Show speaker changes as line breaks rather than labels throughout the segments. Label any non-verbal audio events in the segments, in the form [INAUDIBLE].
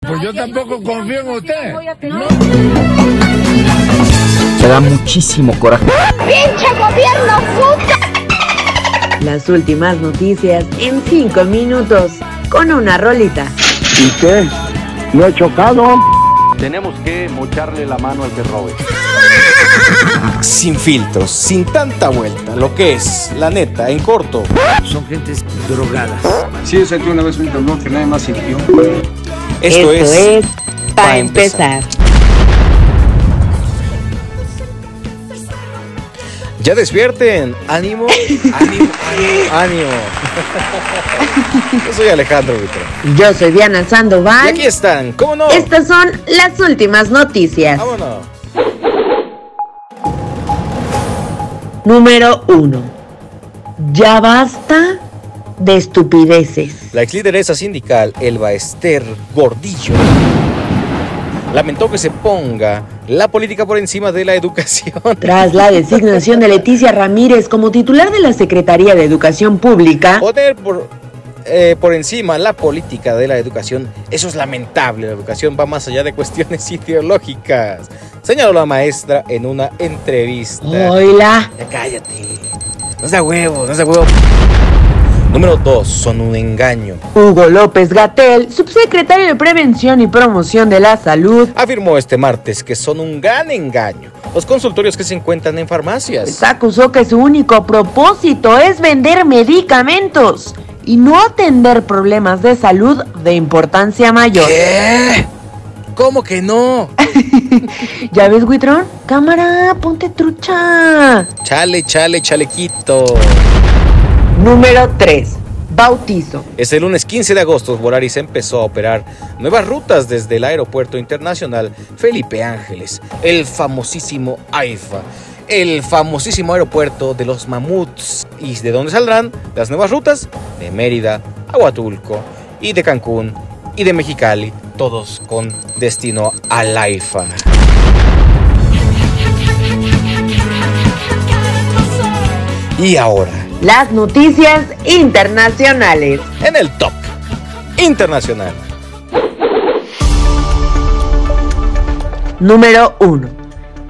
Pues yo tampoco confío en usted.
Me da muchísimo coraje.
¡Pinche gobierno puta!
Las últimas noticias en 5 minutos con una rolita.
¿Y qué? ¿No he chocado?
Tenemos que mocharle la mano al que robe.
Sin filtros, sin tanta vuelta, lo que es, la neta, en corto.
Son gentes drogadas.
Sí, yo sentí una vez un temblor que nadie más sintió.
Esto, es,
para
pa'
empezar.
Ya despierten, ánimo, ánimo, ánimo. Yo soy Alejandro Vitro.
Yo soy Diana
Y
Sandoval.
aquí están, ¿cómo no?
Estas son las últimas noticias.
Vámonos.
Número 1. Ya basta de estupideces.
La ex lideresa sindical, Elba Esther Gordillo, lamentó que se ponga la política por encima de la educación.
Tras la designación de Leticia Ramírez como titular de la Secretaría de Educación Pública,
Poner por, eh, por encima la política de la educación, eso es lamentable. La educación va más allá de cuestiones [LAUGHS] ideológicas, señaló la maestra en una entrevista. Ya cállate. No sea huevo, no sea huevo. Número 2. Son un engaño.
Hugo López Gatel, subsecretario de Prevención y Promoción de la Salud,
Afirmó este martes que son un gran engaño los consultorios que se encuentran en farmacias.
acusó que su único propósito es vender medicamentos y no atender problemas de salud de importancia mayor.
¿Qué? ¿Cómo que no? [LAUGHS]
¿Ya ves, Huitrón? Cámara, ponte trucha.
Chale, chale, chalequito.
Número 3. Bautizo.
Este lunes 15 de agosto, Volaris empezó a operar nuevas rutas desde el Aeropuerto Internacional Felipe Ángeles, el famosísimo AIFA, el famosísimo aeropuerto de los mamuts. ¿Y de dónde saldrán las nuevas rutas? De Mérida, a Huatulco, y de Cancún, y de Mexicali, todos con destino al AIFA. Y ahora,
Las noticias internacionales.
en el top internacional.
Número 1.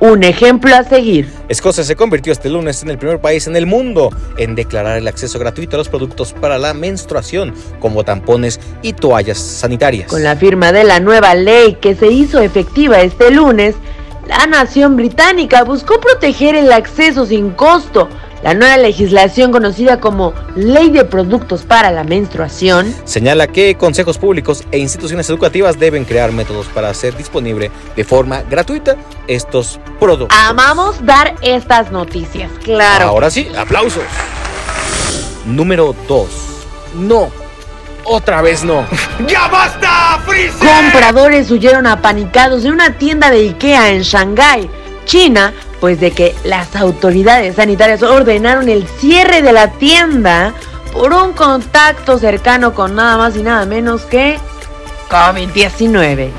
Un ejemplo a seguir.
Escocia se convirtió este lunes en el primer país en el mundo en declarar el acceso gratuito a los productos para la menstruación, como tampones y toallas sanitarias.
Con la firma de la nueva ley que se hizo efectiva este lunes, la nación británica buscó proteger el acceso sin costo. La nueva legislación conocida como Ley de Productos para la Menstruación
Señala que consejos públicos e instituciones educativas deben crear métodos para hacer disponible de forma gratuita estos productos.
Amamos dar estas noticias, claro.
Ahora sí, aplausos. Número 2. No. Otra vez no. [LAUGHS]
Compradores huyeron apanicados de una tienda de IKEA en Shanghái, China, pues de que las autoridades sanitarias ordenaron el cierre de la tienda por un contacto cercano con nada más y nada menos que COVID-19.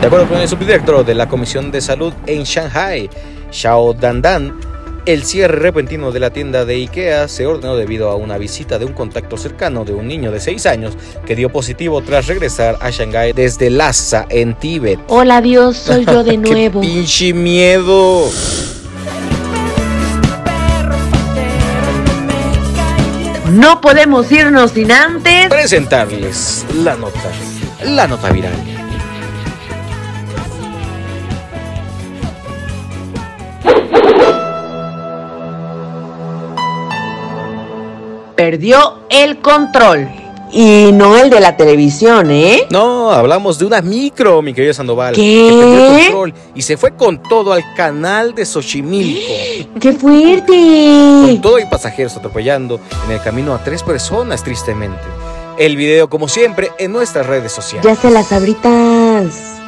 De acuerdo con el subdirector de la Comisión de Salud en Shanghai, Xiao Dandan, el cierre repentino de la tienda de IKEA se ordenó debido a una visita de un contacto cercano de un niño de 6 años que dio positivo tras regresar a Shanghái desde Lhasa, en Tíbet.
Hola Dios, soy yo de [LAUGHS]
¡Qué
nuevo.
pinche miedo!
No podemos irnos sin antes.
Presentarles la nota, la nota viral.
Perdió el control. Y no el de la televisión, ¿eh?
No, hablamos de una micro, mi querido Sandoval.
¿Qué?
Que perdió el control y se fue con todo al canal de Xochimilco. [GASPS]
¡Qué
Con
fuerte!
todo y pasajeros atropellando en el camino a tres personas, tristemente. El video, como siempre, en nuestras redes sociales.
Ya se las abritas.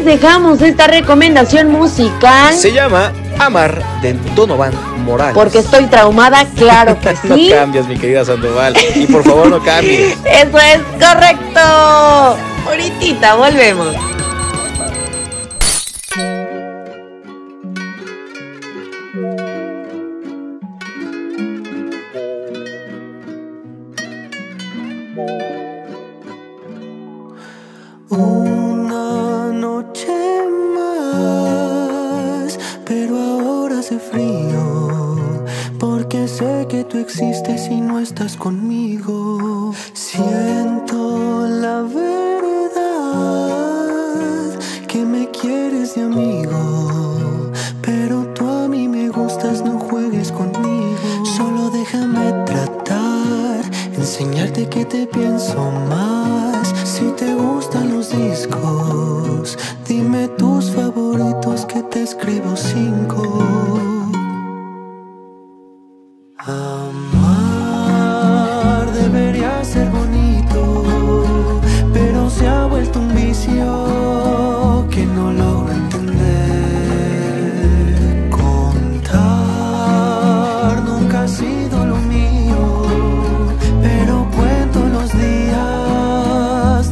Les dejamos esta recomendación musical.
Se llama Amar de Donovan Morales.
Porque estoy traumada, claro que [LAUGHS] sí.
no cambias, mi querida Sandoval. Y por favor, no cambies.
Eso es correcto. Ahorita volvemos.
Una estás conmigo. Siento la verdad que me quieres de amigo, pero tú a mí me gustas, no juegues conmigo. Solo déjame tratar, enseñarte que te pienso más. Si te gustan los discos, dime tus favoritos que te escribo cinco. Amar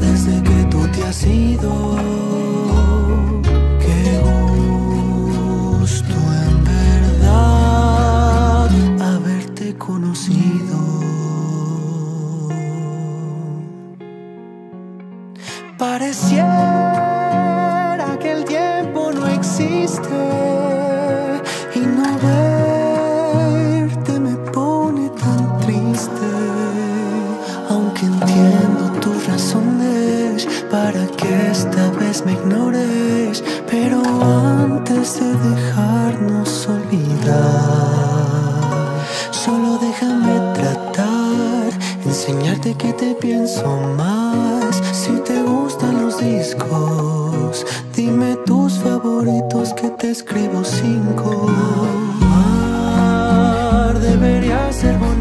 desde que tú te has ido. Qué gusto en verdad haberte conocido. Pareciera que esta vez me ignores, pero antes de dejarnos olvidar, solo déjame tratar, enseñarte que te pienso más. Si te gustan los discos, dime tus favoritos que te escribo cinco. Debería ser bonito,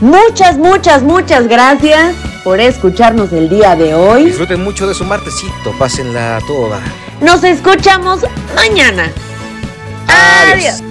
Muchas, muchas, muchas gracias por escucharnos el día de hoy.
Disfruten mucho de su martesito, pásenla toda.
Nos escuchamos mañana.
Adiós.
Adiós.